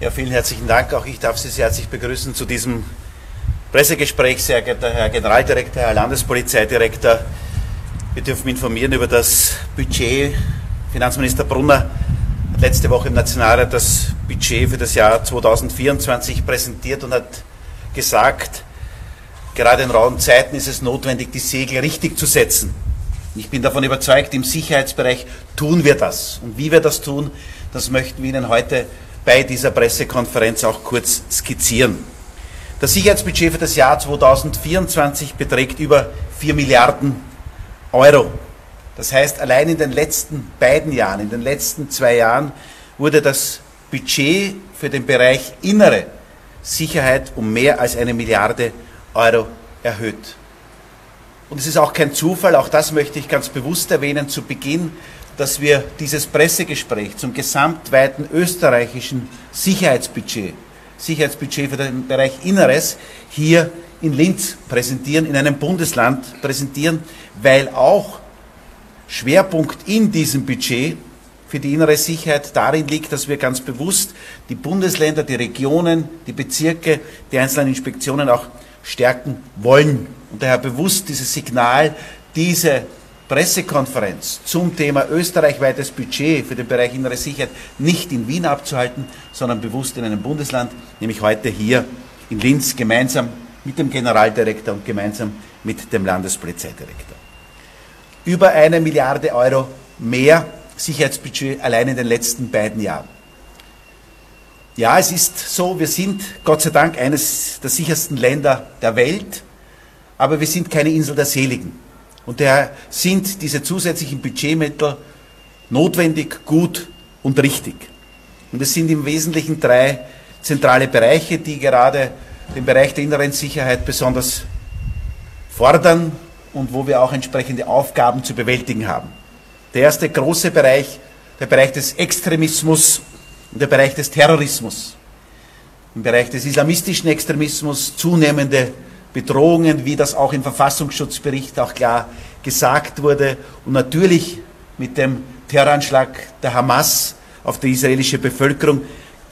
Ja, vielen herzlichen Dank. Auch ich darf Sie sehr herzlich begrüßen zu diesem Pressegespräch, sehr geehrter Herr Generaldirektor, Herr Landespolizeidirektor. Wir dürfen informieren über das Budget. Finanzminister Brunner hat letzte Woche im Nationalrat das Budget für das Jahr 2024 präsentiert und hat gesagt, gerade in rauen Zeiten ist es notwendig, die Segel richtig zu setzen. Ich bin davon überzeugt, im Sicherheitsbereich tun wir das. Und wie wir das tun, das möchten wir Ihnen heute bei dieser Pressekonferenz auch kurz skizzieren. Das Sicherheitsbudget für das Jahr 2024 beträgt über 4 Milliarden Euro. Das heißt, allein in den letzten beiden Jahren, in den letzten zwei Jahren, wurde das Budget für den Bereich innere Sicherheit um mehr als eine Milliarde Euro erhöht. Und es ist auch kein Zufall, auch das möchte ich ganz bewusst erwähnen zu Beginn, dass wir dieses Pressegespräch zum gesamtweiten österreichischen Sicherheitsbudget, Sicherheitsbudget für den Bereich Inneres, hier in Linz präsentieren, in einem Bundesland präsentieren, weil auch Schwerpunkt in diesem Budget für die innere Sicherheit darin liegt, dass wir ganz bewusst die Bundesländer, die Regionen, die Bezirke, die einzelnen Inspektionen auch stärken wollen. Und daher bewusst dieses Signal, diese Pressekonferenz zum Thema österreichweites Budget für den Bereich innere Sicherheit nicht in Wien abzuhalten, sondern bewusst in einem Bundesland, nämlich heute hier in Linz gemeinsam mit dem Generaldirektor und gemeinsam mit dem Landespolizeidirektor. Über eine Milliarde Euro mehr Sicherheitsbudget allein in den letzten beiden Jahren. Ja, es ist so, wir sind Gott sei Dank eines der sichersten Länder der Welt, aber wir sind keine Insel der Seligen. Und daher sind diese zusätzlichen Budgetmittel notwendig, gut und richtig. Und es sind im Wesentlichen drei zentrale Bereiche, die gerade den Bereich der inneren Sicherheit besonders fordern und wo wir auch entsprechende Aufgaben zu bewältigen haben. Der erste große Bereich, der Bereich des Extremismus und der Bereich des Terrorismus, im Bereich des islamistischen Extremismus zunehmende Bedrohungen, wie das auch im Verfassungsschutzbericht auch klar gesagt wurde und natürlich mit dem Terroranschlag der Hamas auf die israelische Bevölkerung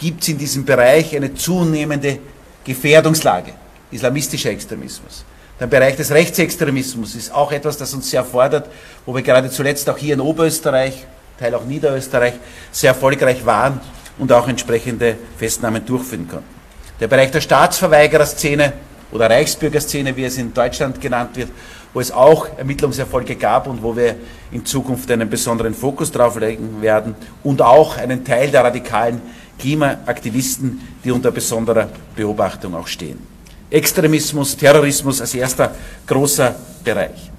gibt es in diesem Bereich eine zunehmende Gefährdungslage, islamistischer Extremismus. Der Bereich des Rechtsextremismus ist auch etwas, das uns sehr fordert, wo wir gerade zuletzt auch hier in Oberösterreich, Teil auch Niederösterreich, sehr erfolgreich waren und auch entsprechende Festnahmen durchführen konnten. Der Bereich der Staatsverweigererszene oder Reichsbürgerszene, wie es in Deutschland genannt wird, wo es auch Ermittlungserfolge gab und wo wir in Zukunft einen besonderen Fokus drauf legen werden und auch einen Teil der radikalen Klimaaktivisten, die unter besonderer Beobachtung auch stehen. Extremismus, Terrorismus als erster großer Bereich.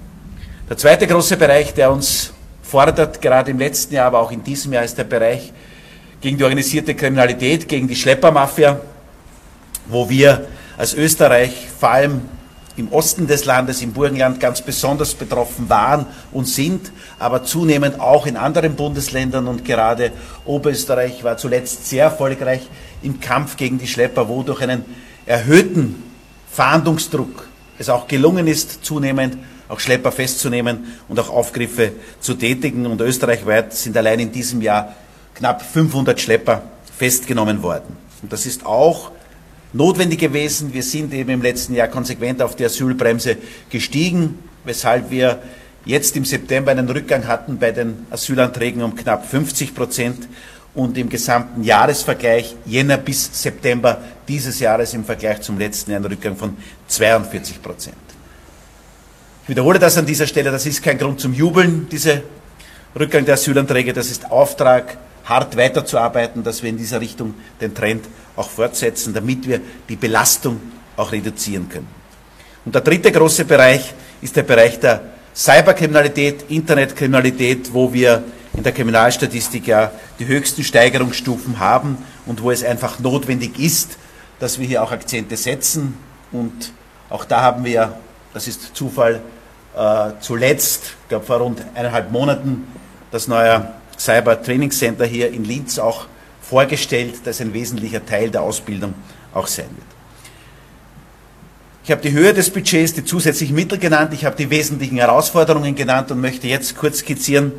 Der zweite große Bereich, der uns fordert, gerade im letzten Jahr, aber auch in diesem Jahr, ist der Bereich gegen die organisierte Kriminalität, gegen die Schleppermafia, wo wir als Österreich vor allem im Osten des Landes, im Burgenland ganz besonders betroffen waren und sind, aber zunehmend auch in anderen Bundesländern und gerade Oberösterreich war zuletzt sehr erfolgreich im Kampf gegen die Schlepper, wo durch einen erhöhten Fahndungsdruck es auch gelungen ist, zunehmend auch Schlepper festzunehmen und auch Aufgriffe zu tätigen. Und österreichweit sind allein in diesem Jahr knapp 500 Schlepper festgenommen worden. Und das ist auch notwendig gewesen. Wir sind eben im letzten Jahr konsequent auf die Asylbremse gestiegen, weshalb wir jetzt im September einen Rückgang hatten bei den Asylanträgen um knapp 50 Prozent und im gesamten Jahresvergleich Jänner bis September dieses Jahres im Vergleich zum letzten Jahr einen Rückgang von 42 Prozent. Ich wiederhole das an dieser Stelle, das ist kein Grund zum Jubeln, diese Rückgang der Asylanträge, das ist Auftrag hart weiterzuarbeiten, dass wir in dieser Richtung den Trend auch fortsetzen, damit wir die Belastung auch reduzieren können. Und der dritte große Bereich ist der Bereich der Cyberkriminalität, Internetkriminalität, wo wir in der Kriminalstatistik ja die höchsten Steigerungsstufen haben und wo es einfach notwendig ist, dass wir hier auch Akzente setzen. Und auch da haben wir, das ist Zufall, äh, zuletzt, ich glaube vor rund eineinhalb Monaten, das neue Cyber Training Center hier in Linz auch vorgestellt, das ein wesentlicher Teil der Ausbildung auch sein wird. Ich habe die Höhe des Budgets, die zusätzlichen Mittel genannt, ich habe die wesentlichen Herausforderungen genannt und möchte jetzt kurz skizzieren,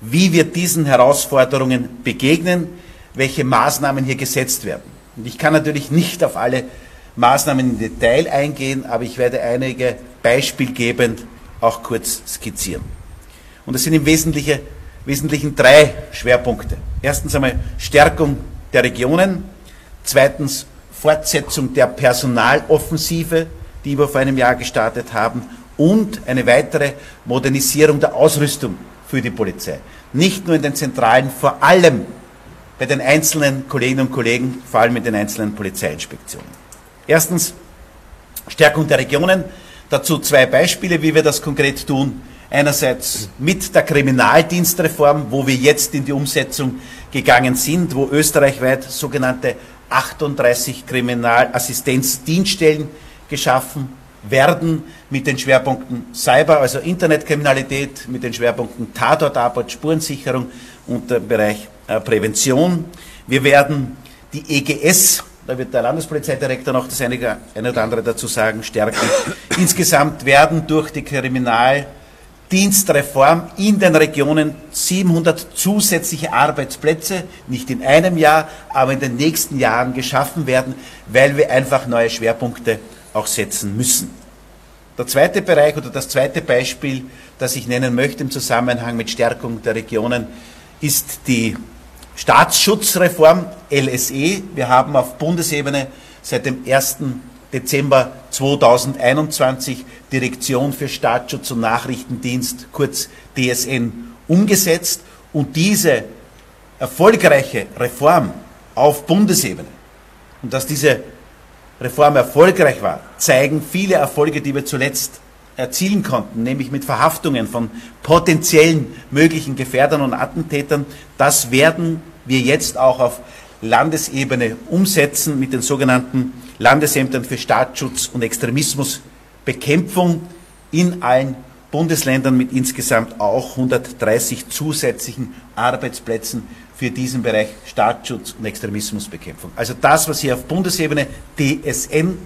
wie wir diesen Herausforderungen begegnen, welche Maßnahmen hier gesetzt werden. Und ich kann natürlich nicht auf alle Maßnahmen im Detail eingehen, aber ich werde einige beispielgebend auch kurz skizzieren. Und es sind im Wesentlichen, Wesentlichen drei Schwerpunkte. Erstens einmal Stärkung der Regionen, zweitens Fortsetzung der Personaloffensive, die wir vor einem Jahr gestartet haben, und eine weitere Modernisierung der Ausrüstung für die Polizei. Nicht nur in den Zentralen, vor allem bei den einzelnen Kolleginnen und Kollegen, vor allem in den einzelnen Polizeiinspektionen. Erstens Stärkung der Regionen. Dazu zwei Beispiele, wie wir das konkret tun. Einerseits mit der Kriminaldienstreform, wo wir jetzt in die Umsetzung gegangen sind, wo österreichweit sogenannte 38 Kriminalassistenzdienststellen geschaffen werden mit den Schwerpunkten Cyber, also Internetkriminalität, mit den Schwerpunkten Tatortarbeit, Spurensicherung und der Bereich äh, Prävention. Wir werden die EGS, da wird der Landespolizeidirektor noch das eine, oder andere dazu sagen, stärken. Insgesamt werden durch die Kriminaldienstreform in den Regionen 700 zusätzliche Arbeitsplätze, nicht in einem Jahr, aber in den nächsten Jahren geschaffen werden, weil wir einfach neue Schwerpunkte auch setzen müssen. Der zweite Bereich oder das zweite Beispiel, das ich nennen möchte im Zusammenhang mit Stärkung der Regionen, ist die Staatsschutzreform LSE. Wir haben auf Bundesebene seit dem 1. Dezember 2021 Direktion für Staatsschutz und Nachrichtendienst, kurz DSN, umgesetzt. Und diese erfolgreiche Reform auf Bundesebene und dass diese Reform erfolgreich war, zeigen viele Erfolge, die wir zuletzt erzielen konnten, nämlich mit Verhaftungen von potenziellen möglichen Gefährdern und Attentätern. Das werden wir jetzt auch auf Landesebene umsetzen mit den sogenannten Landesämtern für Staatsschutz und Extremismusbekämpfung in allen Bundesländern mit insgesamt auch 130 zusätzlichen Arbeitsplätzen für diesen Bereich Staatsschutz und Extremismusbekämpfung. Also das, was hier auf Bundesebene DSN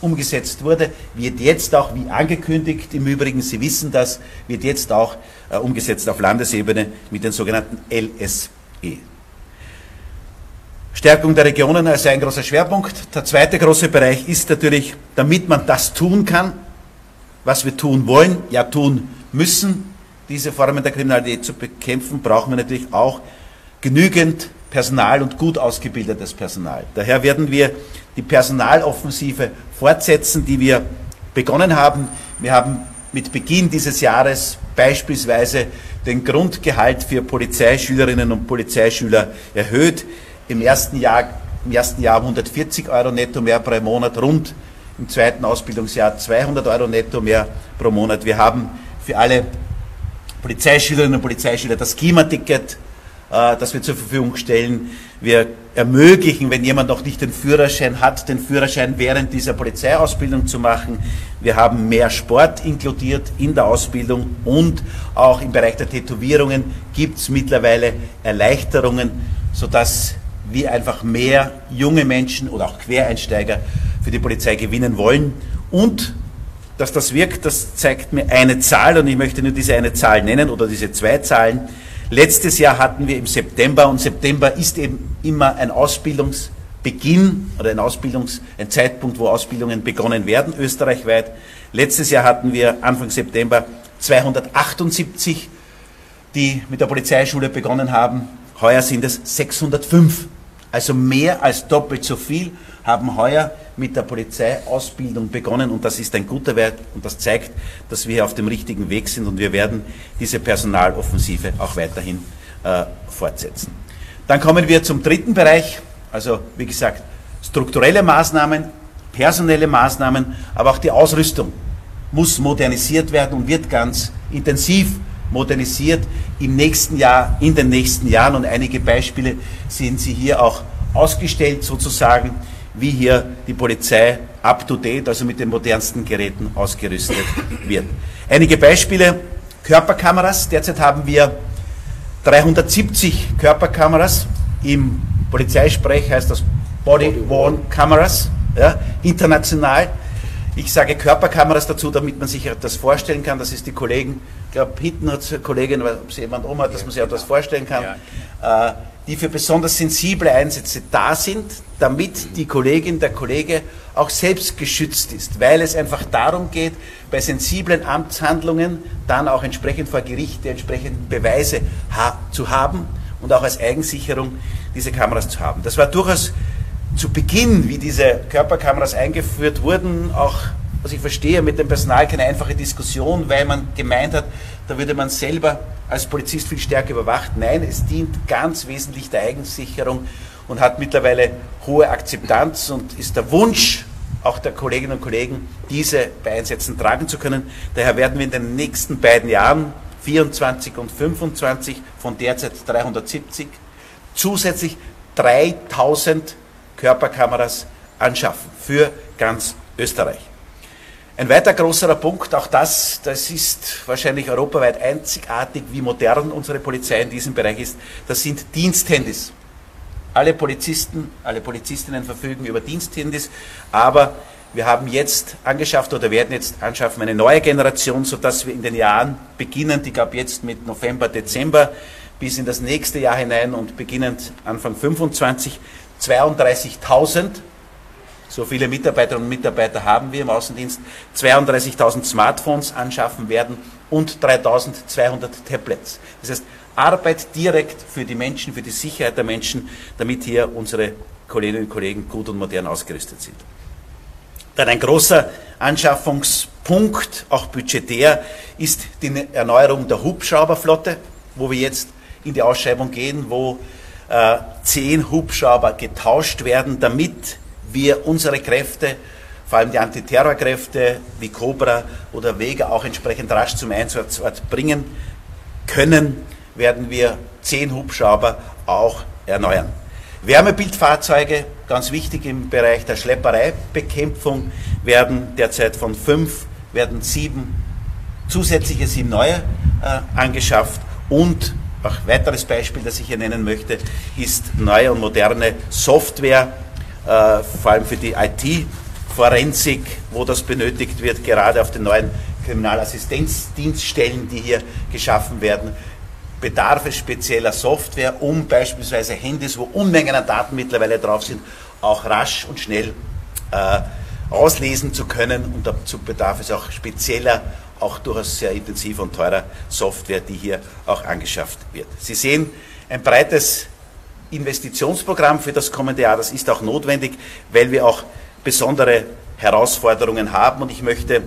umgesetzt wurde, wird jetzt auch, wie angekündigt, im Übrigen, Sie wissen das, wird jetzt auch äh, umgesetzt auf Landesebene mit den sogenannten LSE. Stärkung der Regionen als ein großer Schwerpunkt. Der zweite große Bereich ist natürlich, damit man das tun kann, was wir tun wollen, ja tun müssen, diese Formen der Kriminalität zu bekämpfen, brauchen wir natürlich auch genügend Personal und gut ausgebildetes Personal. Daher werden wir die Personaloffensive fortsetzen, die wir begonnen haben. Wir haben mit Beginn dieses Jahres beispielsweise den Grundgehalt für Polizeischülerinnen und Polizeischüler erhöht. Im ersten Jahr, im ersten Jahr 140 Euro netto mehr pro Monat, rund im zweiten Ausbildungsjahr 200 Euro netto mehr pro Monat. Wir haben für alle Polizeischülerinnen und Polizeischüler das Klimaticket äh, das wir zur Verfügung stellen. Wir ermöglichen, wenn jemand noch nicht den Führerschein hat, den Führerschein während dieser Polizeiausbildung zu machen. Wir haben mehr Sport inkludiert in der Ausbildung und auch im Bereich der Tätowierungen gibt es mittlerweile Erleichterungen, sodass wir einfach mehr junge Menschen oder auch Quereinsteiger für die Polizei gewinnen wollen. Und dass das wirkt, das zeigt mir eine Zahl und ich möchte nur diese eine Zahl nennen oder diese zwei Zahlen. Letztes Jahr hatten wir im September und September ist eben immer ein Ausbildungsbeginn oder ein Ausbildungs, ein Zeitpunkt, wo Ausbildungen begonnen werden, österreichweit. Letztes Jahr hatten wir Anfang September 278, die mit der Polizeischule begonnen haben. Heuer sind es 605. Also mehr als doppelt so viel haben heuer mit der Polizeiausbildung begonnen und das ist ein guter Wert und das zeigt, dass wir auf dem richtigen Weg sind und wir werden diese Personaloffensive auch weiterhin äh, fortsetzen. Dann kommen wir zum dritten Bereich, also wie gesagt, strukturelle Maßnahmen, personelle Maßnahmen, aber auch die Ausrüstung muss modernisiert werden und wird ganz intensiv modernisiert im nächsten Jahr, in den nächsten Jahren. Und einige Beispiele sehen Sie hier auch ausgestellt sozusagen, wie hier die Polizei up-to-date, also mit den modernsten Geräten ausgerüstet wird. Einige Beispiele, Körperkameras. Derzeit haben wir 370 Körperkameras. Im Polizeisprech heißt das Body-Worn Cameras, ja, international. Ich sage Körperkameras dazu, damit man sich das vorstellen kann. Das ist die Kollegen, ich glaube, hinten hat eine Kollegin, ob sie jemand um hat, dass man sich etwas vorstellen kann. Äh, die für besonders sensible Einsätze da sind, damit die Kollegin, der Kollege auch selbst geschützt ist, weil es einfach darum geht, bei sensiblen Amtshandlungen dann auch entsprechend vor Gericht die entsprechenden Beweise ha zu haben und auch als Eigensicherung diese Kameras zu haben. Das war durchaus zu Beginn, wie diese Körperkameras eingeführt wurden, auch was ich verstehe, mit dem Personal keine einfache Diskussion, weil man gemeint hat, da würde man selber als Polizist viel stärker überwacht. Nein, es dient ganz wesentlich der Eigensicherung und hat mittlerweile hohe Akzeptanz und ist der Wunsch auch der Kolleginnen und Kollegen, diese bei Einsätzen tragen zu können. Daher werden wir in den nächsten beiden Jahren, 24 und 25, von derzeit 370, zusätzlich 3000 Körperkameras anschaffen für ganz Österreich. Ein weiter großer Punkt, auch das, das ist wahrscheinlich europaweit einzigartig, wie modern unsere Polizei in diesem Bereich ist, das sind Diensthandys. Alle Polizisten, alle Polizistinnen verfügen über Diensthandys, aber wir haben jetzt angeschafft oder werden jetzt anschaffen eine neue Generation, sodass wir in den Jahren beginnend, ich glaube jetzt mit November, Dezember bis in das nächste Jahr hinein und beginnend Anfang 25 32.000 so viele Mitarbeiterinnen und Mitarbeiter haben wir im Außendienst, 32.000 Smartphones anschaffen werden und 3.200 Tablets. Das heißt, Arbeit direkt für die Menschen, für die Sicherheit der Menschen, damit hier unsere Kolleginnen und Kollegen gut und modern ausgerüstet sind. Dann ein großer Anschaffungspunkt, auch budgetär, ist die Erneuerung der Hubschrauberflotte, wo wir jetzt in die Ausschreibung gehen, wo äh, zehn Hubschrauber getauscht werden, damit wir unsere Kräfte, vor allem die Antiterrorkräfte wie Cobra oder Vega auch entsprechend rasch zum Einsatzort bringen können, werden wir zehn Hubschrauber auch erneuern. Wärmebildfahrzeuge, ganz wichtig im Bereich der Schleppereibekämpfung, werden derzeit von fünf, werden sieben zusätzliche sieben neue äh, angeschafft und auch weiteres Beispiel, das ich hier nennen möchte, ist neue und moderne Software äh, vor allem für die IT-Forensik, wo das benötigt wird, gerade auf den neuen Kriminalassistenzdienststellen, die hier geschaffen werden, bedarf es spezieller Software, um beispielsweise Handys, wo Unmengen an Daten mittlerweile drauf sind, auch rasch und schnell äh, auslesen zu können. Und dazu bedarf es auch spezieller, auch durchaus sehr intensiver und teurer Software, die hier auch angeschafft wird. Sie sehen ein breites Investitionsprogramm für das kommende Jahr. Das ist auch notwendig, weil wir auch besondere Herausforderungen haben. Und ich möchte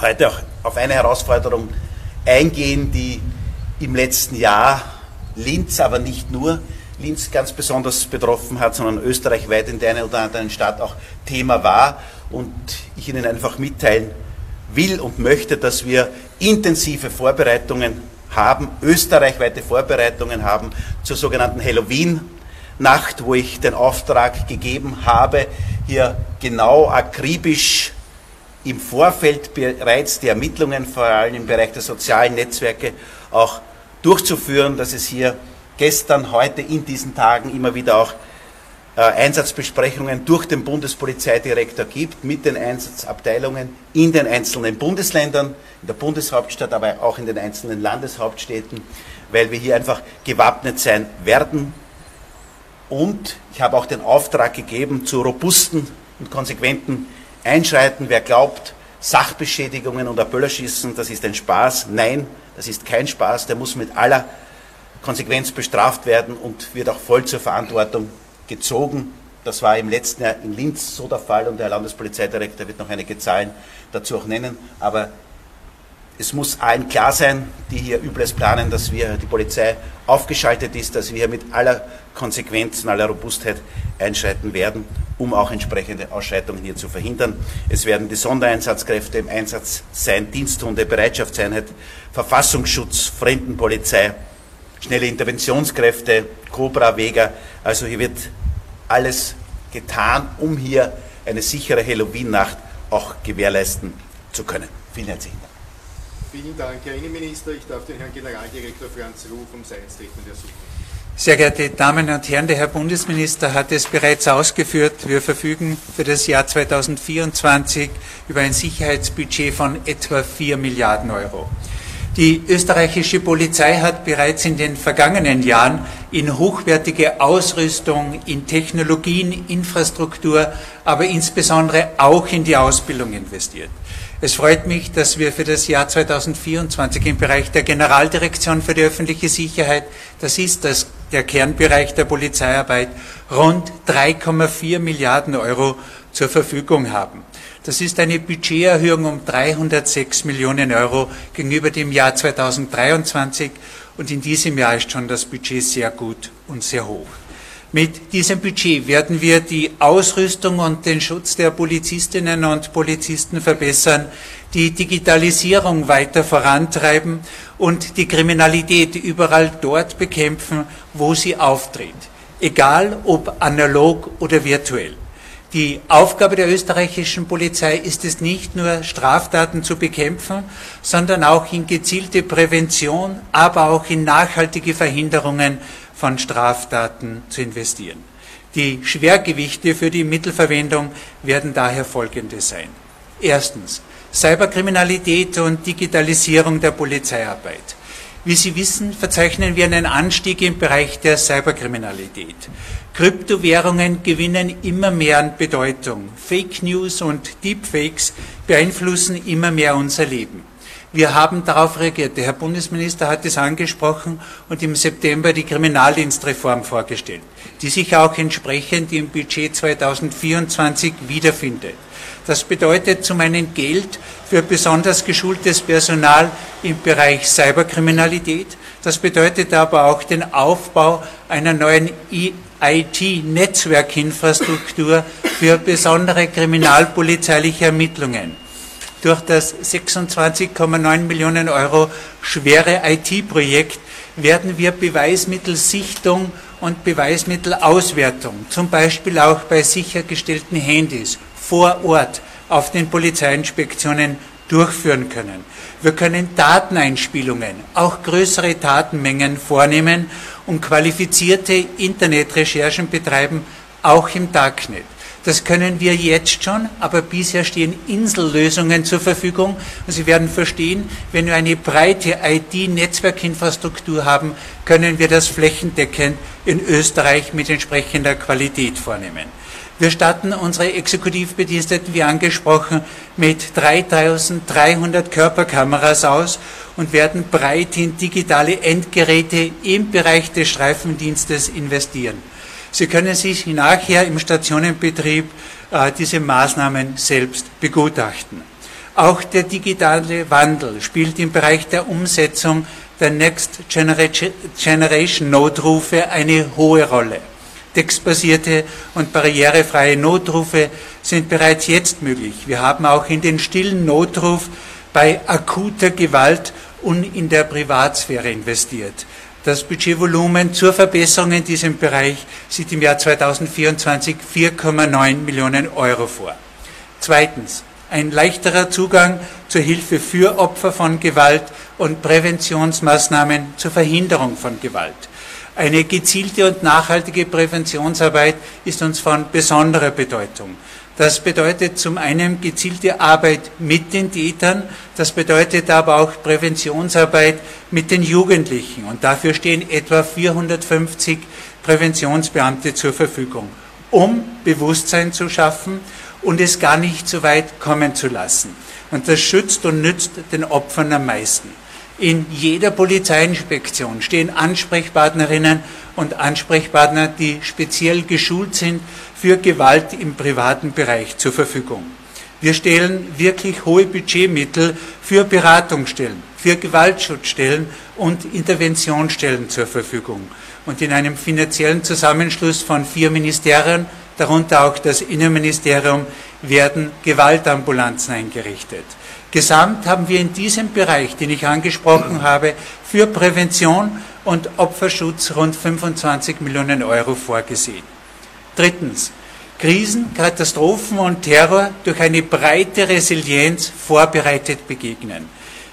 heute auch auf eine Herausforderung eingehen, die im letzten Jahr Linz, aber nicht nur Linz ganz besonders betroffen hat, sondern österreichweit in der einen oder anderen Stadt auch Thema war. Und ich Ihnen einfach mitteilen will und möchte, dass wir intensive Vorbereitungen haben, österreichweite Vorbereitungen haben zur sogenannten Halloween-Nacht, wo ich den Auftrag gegeben habe, hier genau akribisch im Vorfeld bereits die Ermittlungen, vor allem im Bereich der sozialen Netzwerke, auch durchzuführen, dass es hier gestern, heute, in diesen Tagen immer wieder auch Einsatzbesprechungen durch den Bundespolizeidirektor gibt mit den Einsatzabteilungen in den einzelnen Bundesländern, in der Bundeshauptstadt, aber auch in den einzelnen Landeshauptstädten, weil wir hier einfach gewappnet sein werden. Und ich habe auch den Auftrag gegeben zu robusten und konsequenten Einschreiten. Wer glaubt, Sachbeschädigungen und Böllerschießen, das ist ein Spaß. Nein, das ist kein Spaß. Der muss mit aller Konsequenz bestraft werden und wird auch voll zur Verantwortung gezogen. Das war im letzten Jahr in Linz so der Fall und der Landespolizeidirektor wird noch einige Zahlen dazu auch nennen. Aber es muss allen klar sein, die hier Übles planen, dass wir die Polizei aufgeschaltet ist, dass wir mit aller Konsequenz und aller Robustheit einschreiten werden, um auch entsprechende Ausschreitungen hier zu verhindern. Es werden die Sondereinsatzkräfte im Einsatz sein, Diensthunde, Bereitschaftseinheit, Verfassungsschutz, Fremdenpolizei, schnelle Interventionskräfte, Cobra, Vega. Also hier wird alles getan, um hier eine sichere Halloween-Nacht auch gewährleisten zu können. Vielen herzlichen Dank. Vielen Dank, Herr Innenminister. Ich darf den Herrn Generaldirektor Franz Ruf um sein Statement ersuchen. Sehr geehrte Damen und Herren, der Herr Bundesminister hat es bereits ausgeführt. Wir verfügen für das Jahr 2024 über ein Sicherheitsbudget von etwa 4 Milliarden Euro. Die österreichische Polizei hat bereits in den vergangenen Jahren in hochwertige Ausrüstung, in Technologien, Infrastruktur, aber insbesondere auch in die Ausbildung investiert. Es freut mich, dass wir für das Jahr 2024 im Bereich der Generaldirektion für die öffentliche Sicherheit, das ist das, der Kernbereich der Polizeiarbeit, rund 3,4 Milliarden Euro zur Verfügung haben. Das ist eine Budgeterhöhung um 306 Millionen Euro gegenüber dem Jahr 2023 und in diesem Jahr ist schon das Budget sehr gut und sehr hoch. Mit diesem Budget werden wir die Ausrüstung und den Schutz der Polizistinnen und Polizisten verbessern, die Digitalisierung weiter vorantreiben und die Kriminalität überall dort bekämpfen, wo sie auftritt, egal ob analog oder virtuell. Die Aufgabe der österreichischen Polizei ist es nicht nur, Straftaten zu bekämpfen, sondern auch in gezielte Prävention, aber auch in nachhaltige Verhinderungen von Straftaten zu investieren. Die Schwergewichte für die Mittelverwendung werden daher folgende sein. Erstens Cyberkriminalität und Digitalisierung der Polizeiarbeit. Wie Sie wissen, verzeichnen wir einen Anstieg im Bereich der Cyberkriminalität. Kryptowährungen gewinnen immer mehr an Bedeutung. Fake News und Deepfakes beeinflussen immer mehr unser Leben. Wir haben darauf reagiert. Der Herr Bundesminister hat es angesprochen und im September die Kriminaldienstreform vorgestellt, die sich auch entsprechend im Budget 2024 wiederfindet. Das bedeutet zum einen Geld für besonders geschultes Personal im Bereich Cyberkriminalität. Das bedeutet aber auch den Aufbau einer neuen IT-Netzwerkinfrastruktur für besondere kriminalpolizeiliche Ermittlungen. Durch das 26,9 Millionen Euro schwere IT-Projekt werden wir Beweismittelsichtung und Beweismittelauswertung, zum Beispiel auch bei sichergestellten Handys, vor Ort auf den Polizeiinspektionen durchführen können. Wir können Dateneinspielungen, auch größere Datenmengen vornehmen und qualifizierte Internetrecherchen betreiben, auch im Darknet. Das können wir jetzt schon, aber bisher stehen Insellösungen zur Verfügung. Und Sie werden verstehen, wenn wir eine breite IT-Netzwerkinfrastruktur haben, können wir das flächendeckend in Österreich mit entsprechender Qualität vornehmen. Wir statten unsere Exekutivbediensteten, wie angesprochen, mit 3300 Körperkameras aus und werden breit in digitale Endgeräte im Bereich des Streifendienstes investieren. Sie können sich nachher im Stationenbetrieb äh, diese Maßnahmen selbst begutachten. Auch der digitale Wandel spielt im Bereich der Umsetzung der Next Generation Notrufe eine hohe Rolle. Textbasierte und barrierefreie Notrufe sind bereits jetzt möglich. Wir haben auch in den stillen Notruf bei akuter Gewalt und in der Privatsphäre investiert. Das Budgetvolumen zur Verbesserung in diesem Bereich sieht im Jahr 2024 4,9 Millionen Euro vor. Zweitens, ein leichterer Zugang zur Hilfe für Opfer von Gewalt und Präventionsmaßnahmen zur Verhinderung von Gewalt. Eine gezielte und nachhaltige Präventionsarbeit ist uns von besonderer Bedeutung. Das bedeutet zum einen gezielte Arbeit mit den Tätern, das bedeutet aber auch Präventionsarbeit mit den Jugendlichen. Und dafür stehen etwa 450 Präventionsbeamte zur Verfügung, um Bewusstsein zu schaffen und es gar nicht so weit kommen zu lassen. Und das schützt und nützt den Opfern am meisten. In jeder Polizeiinspektion stehen Ansprechpartnerinnen und Ansprechpartner, die speziell geschult sind für Gewalt im privaten Bereich zur Verfügung. Wir stellen wirklich hohe Budgetmittel für Beratungsstellen, für Gewaltschutzstellen und Interventionsstellen zur Verfügung. Und in einem finanziellen Zusammenschluss von vier Ministerien, darunter auch das Innenministerium, werden Gewaltambulanzen eingerichtet. Gesamt haben wir in diesem Bereich, den ich angesprochen habe, für Prävention und Opferschutz rund 25 Millionen Euro vorgesehen. Drittens, Krisen, Katastrophen und Terror durch eine breite Resilienz vorbereitet begegnen.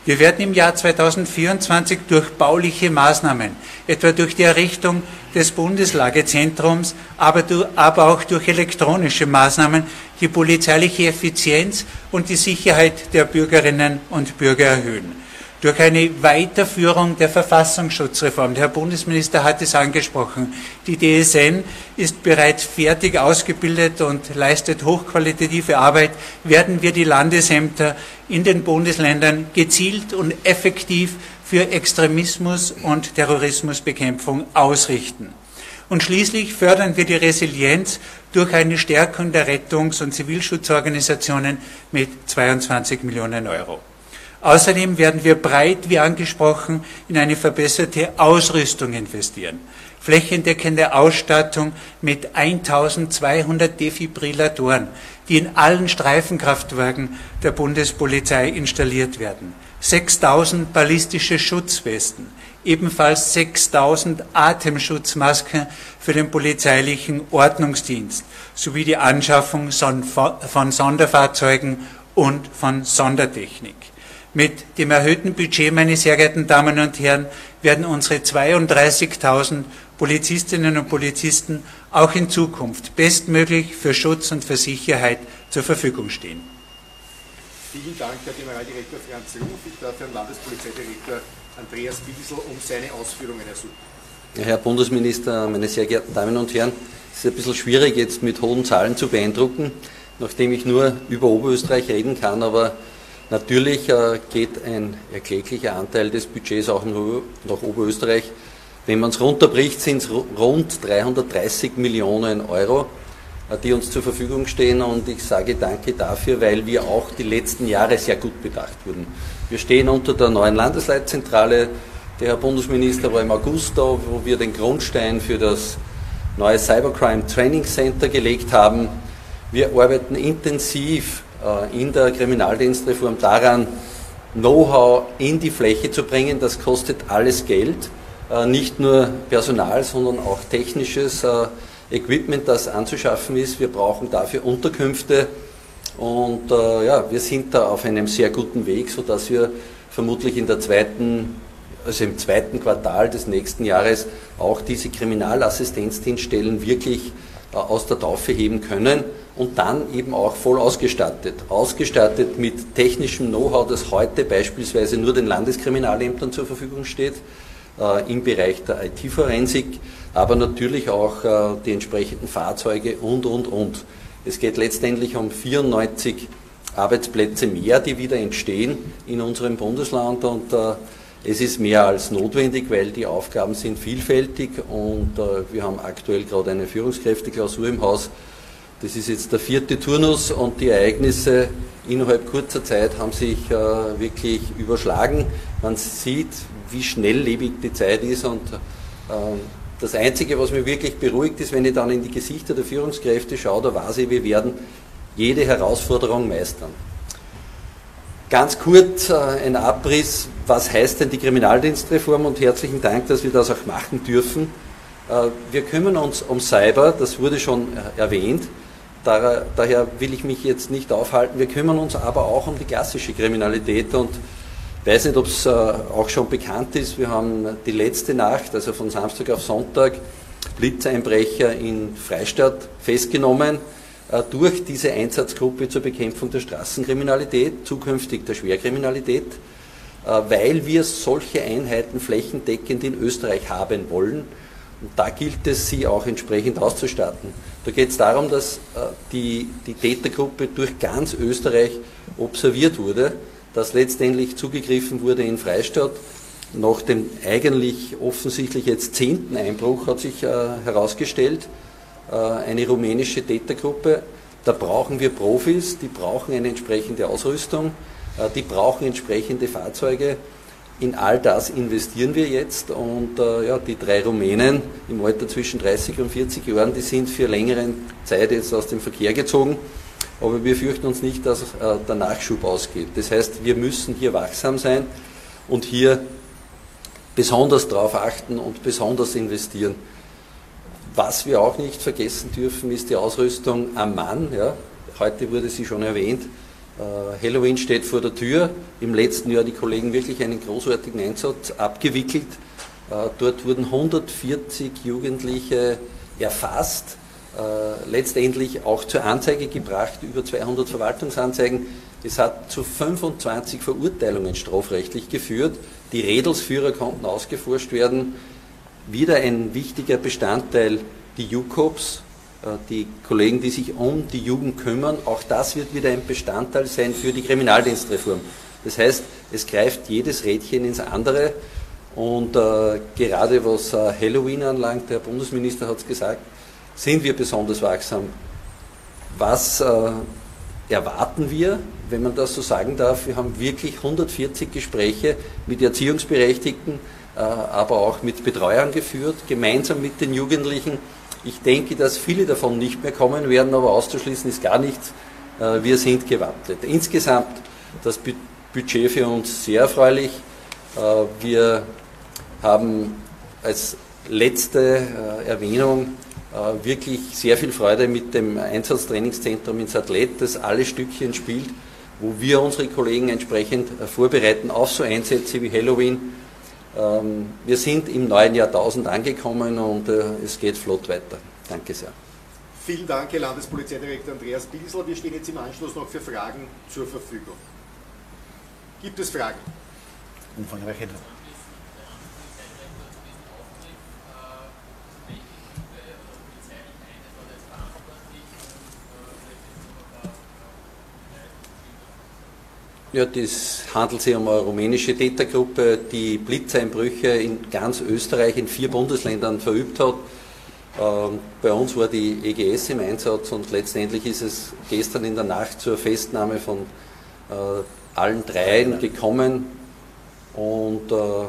Wir werden im Jahr 2024 durch bauliche Maßnahmen, etwa durch die Errichtung des Bundeslagezentrums, aber, aber auch durch elektronische Maßnahmen die polizeiliche Effizienz und die Sicherheit der Bürgerinnen und Bürger erhöhen. Durch eine Weiterführung der Verfassungsschutzreform. Der Herr Bundesminister hat es angesprochen. Die DSN ist bereits fertig ausgebildet und leistet hochqualitative Arbeit. Werden wir die Landesämter in den Bundesländern gezielt und effektiv für Extremismus und Terrorismusbekämpfung ausrichten. Und schließlich fördern wir die Resilienz durch eine Stärkung der Rettungs- und Zivilschutzorganisationen mit 22 Millionen Euro. Außerdem werden wir breit, wie angesprochen, in eine verbesserte Ausrüstung investieren. Flächendeckende Ausstattung mit 1200 Defibrillatoren, die in allen Streifenkraftwagen der Bundespolizei installiert werden. 6000 ballistische Schutzwesten, ebenfalls 6000 Atemschutzmasken für den polizeilichen Ordnungsdienst sowie die Anschaffung von Sonderfahrzeugen und von Sondertechnik. Mit dem erhöhten Budget, meine sehr geehrten Damen und Herren, werden unsere 32.000 Polizistinnen und Polizisten auch in Zukunft bestmöglich für Schutz und für Sicherheit zur Verfügung stehen. Vielen Dank, Herr Generaldirektor Franz Ruf. Ich darf Herrn Landespolizeidirektor Andreas Biesel um seine Ausführungen ersuchen. Herr Bundesminister, meine sehr geehrten Damen und Herren, es ist ein bisschen schwierig jetzt mit hohen Zahlen zu beeindrucken, nachdem ich nur über Oberösterreich reden kann, aber natürlich äh, geht ein erkläglicher Anteil des Budgets auch nach Oberösterreich. Wenn man es runterbricht, sind es rund 330 Millionen Euro, äh, die uns zur Verfügung stehen und ich sage danke dafür, weil wir auch die letzten Jahre sehr gut bedacht wurden. Wir stehen unter der neuen Landesleitzentrale. Der Herr Bundesminister war im August da, wo wir den Grundstein für das neue Cybercrime Training Center gelegt haben. Wir arbeiten intensiv in der Kriminaldienstreform daran, Know-how in die Fläche zu bringen. Das kostet alles Geld, äh, nicht nur Personal, sondern auch technisches äh, Equipment, das anzuschaffen ist. Wir brauchen dafür Unterkünfte und äh, ja, wir sind da auf einem sehr guten Weg, sodass wir vermutlich in der zweiten, also im zweiten Quartal des nächsten Jahres auch diese Kriminalassistenzdienststellen wirklich äh, aus der Taufe heben können und dann eben auch voll ausgestattet. Ausgestattet mit technischem Know-how, das heute beispielsweise nur den Landeskriminalämtern zur Verfügung steht, äh, im Bereich der IT-Forensik, aber natürlich auch äh, die entsprechenden Fahrzeuge und, und, und. Es geht letztendlich um 94 Arbeitsplätze mehr, die wieder entstehen in unserem Bundesland und äh, es ist mehr als notwendig, weil die Aufgaben sind vielfältig und äh, wir haben aktuell gerade eine Führungskräfteklausur im Haus. Das ist jetzt der vierte Turnus und die Ereignisse innerhalb kurzer Zeit haben sich äh, wirklich überschlagen. Man sieht, wie schnelllebig die Zeit ist und ähm, das Einzige, was mich wirklich beruhigt, ist, wenn ich dann in die Gesichter der Führungskräfte schaue, da weiß ich, wir werden jede Herausforderung meistern. Ganz kurz äh, ein Abriss, was heißt denn die Kriminaldienstreform? Und herzlichen Dank, dass wir das auch machen dürfen. Äh, wir kümmern uns um Cyber, das wurde schon äh, erwähnt, daher will ich mich jetzt nicht aufhalten. Wir kümmern uns aber auch um die klassische Kriminalität und weiß nicht, ob es äh, auch schon bekannt ist, wir haben die letzte Nacht, also von Samstag auf Sonntag, Blitzeinbrecher in Freistadt festgenommen durch diese Einsatzgruppe zur Bekämpfung der Straßenkriminalität, zukünftig der Schwerkriminalität, äh, weil wir solche Einheiten flächendeckend in Österreich haben wollen. Und da gilt es, sie auch entsprechend auszustatten. Da geht es darum, dass die, die Tätergruppe durch ganz Österreich observiert wurde dass letztendlich zugegriffen wurde in Freistadt. Nach dem eigentlich offensichtlich jetzt zehnten Einbruch hat sich äh, herausgestellt, äh, eine rumänische Tätergruppe. Da brauchen wir Profis, die brauchen eine entsprechende Ausrüstung, äh, die brauchen entsprechende Fahrzeuge. In all das investieren wir jetzt und äh, ja, die drei Rumänen im Alter zwischen 30 und 40 Jahren, die sind für längere Zeit jetzt aus dem Verkehr gezogen aber wir fürchten uns nicht, dass äh, der Nachschub ausgeht. Das heißt, wir müssen hier wachsam sein und hier besonders darauf achten und besonders investieren. Was wir auch nicht vergessen dürfen, ist die Ausrüstung am Mann. Ja. Heute wurde sie schon erwähnt. Äh, Halloween steht vor der Tür. Im letzten Jahr die Kollegen wirklich einen großartigen Einsatz abgewickelt. Äh, dort wurden 140 Jugendliche erfasst äh, letztendlich auch zur Anzeige gebracht, über 200 Verwaltungsanzeigen. Es hat zu 25 Verurteilungen strafrechtlich geführt. Die Redelsführer konnten ausgeforscht werden. Wieder ein wichtiger Bestandteil, die JUCOPs, äh, die Kollegen, die sich um die Jugend kümmern. Auch das wird wieder ein Bestandteil sein für die Kriminaldienstreform. Das heißt, es greift jedes Rädchen ins andere. Und äh, gerade was äh, Halloween anlangt, der Bundesminister hat es gesagt, sind wir besonders wachsam. Was äh, erwarten wir, wenn man das so sagen darf? Wir haben wirklich 140 Gespräche mit Erziehungsberechtigten, aber auch mit Betreuern geführt, gemeinsam mit den Jugendlichen. Ich denke, dass viele davon nicht mehr kommen werden, aber auszuschließen ist gar nichts. Äh, wir sind gewappnet. Insgesamt das Budget für uns sehr erfreulich. Äh, wir haben als letzte Erwähnung äh, wirklich sehr viel Freude mit dem Einsatztrainingszentrum in Sattlet, das alle Stückchen spielt, wo wir unsere Kollegen entsprechend äh, vorbereiten auf so Einsätze wie Halloween. Ähm, wir sind im neuen Jahrtausend angekommen und äh, es geht flott weiter. Danke sehr. Vielen Dank, Herr Landespolizeidirektor Andreas Bilsel. Wir stehen jetzt im Anschluss noch für Fragen zur Verfügung. Gibt es Fragen? Umfangreiche Ja, das handelt sich um eine rumänische Tätergruppe, die Blitzeinbrüche in ganz Österreich in vier Bundesländern verübt hat. Ähm, bei uns war die EGS im Einsatz und letztendlich ist es gestern in der Nacht zur Festnahme von äh, allen dreien gekommen und äh,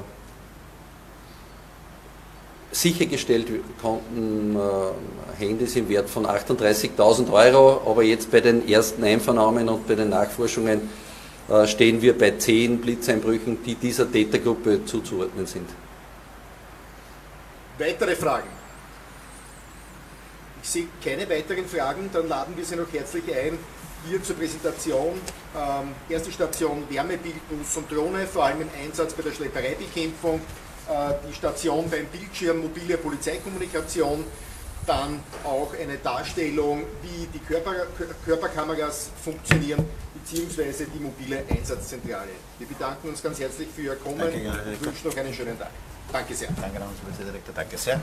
sichergestellt konnten äh, Handys im Wert von 38.000 Euro, aber jetzt bei den ersten Einvernahmen und bei den Nachforschungen stehen wir bei zehn Blitzeinbrüchen, die dieser Tätergruppe zuzuordnen sind. Weitere Fragen? Ich sehe keine weiteren Fragen, dann laden wir Sie noch herzlich ein hier zur Präsentation. Ähm, erste Station Wärmebild, Bus und Drohne, vor allem im Einsatz bei der Schleppereibekämpfung. Äh, die Station beim Bildschirm mobile Polizeikommunikation, dann auch eine Darstellung, wie die Körper, Körperkameras funktionieren beziehungsweise die mobile Einsatzzentrale. Wir bedanken uns ganz herzlich für Ihr Kommen Danke, und wünschen noch einen schönen Tag. Danke sehr. Danke, Herr Direktor. Danke sehr.